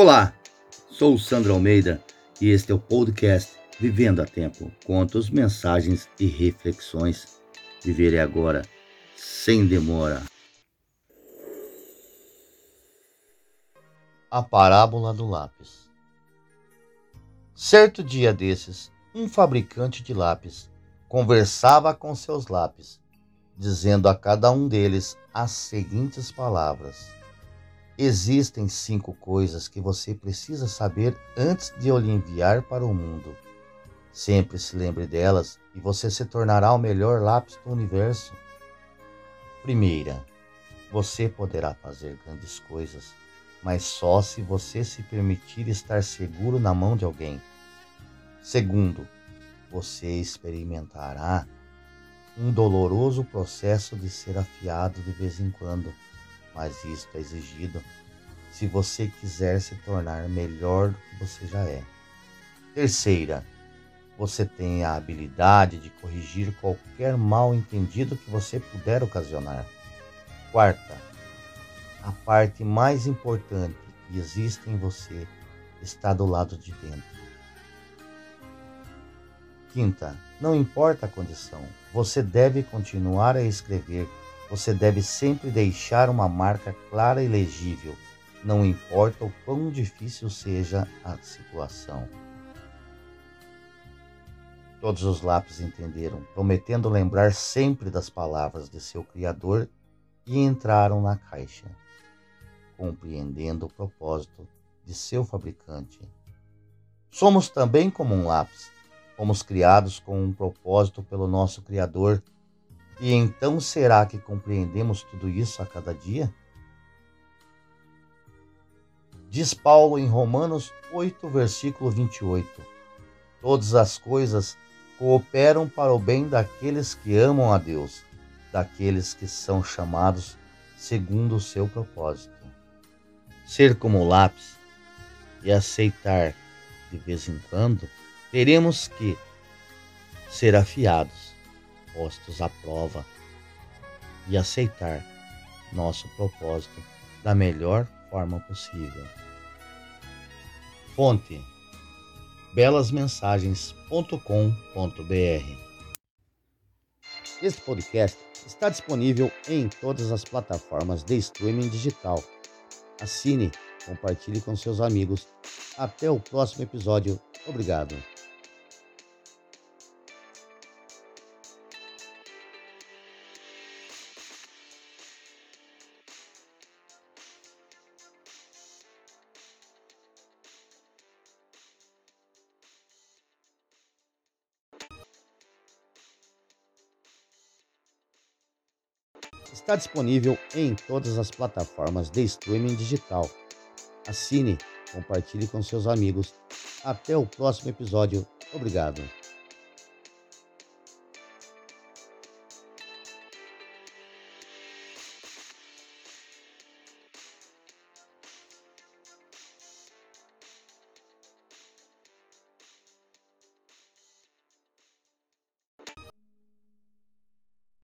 Olá, sou o Sandro Almeida e este é o podcast Vivendo a Tempo. Contos, mensagens e reflexões. Viver agora, sem demora. A parábola do lápis. Certo dia desses, um fabricante de lápis conversava com seus lápis, dizendo a cada um deles as seguintes palavras: Existem cinco coisas que você precisa saber antes de eu lhe enviar para o mundo. Sempre se lembre delas e você se tornará o melhor lápis do universo. Primeira, você poderá fazer grandes coisas, mas só se você se permitir estar seguro na mão de alguém. Segundo, você experimentará um doloroso processo de ser afiado de vez em quando mas isto é exigido se você quiser se tornar melhor do que você já é. Terceira, você tem a habilidade de corrigir qualquer mal entendido que você puder ocasionar. Quarta, a parte mais importante que existe em você está do lado de dentro. Quinta, não importa a condição, você deve continuar a escrever você deve sempre deixar uma marca clara e legível, não importa o quão difícil seja a situação. Todos os lápis entenderam, prometendo lembrar sempre das palavras de seu Criador, e entraram na caixa, compreendendo o propósito de seu fabricante. Somos também como um lápis, fomos criados com um propósito pelo nosso Criador e então será que compreendemos tudo isso a cada dia? Diz Paulo em Romanos 8, versículo 28. Todas as coisas cooperam para o bem daqueles que amam a Deus, daqueles que são chamados segundo o seu propósito. Ser como lápis e aceitar de vez em quando, teremos que ser afiados postos à prova e aceitar nosso propósito da melhor forma possível. Fonte belasmensagens.com.br Este podcast está disponível em todas as plataformas de streaming digital. Assine, compartilhe com seus amigos. Até o próximo episódio. Obrigado. Está disponível em todas as plataformas de streaming digital. Assine, compartilhe com seus amigos. Até o próximo episódio. Obrigado.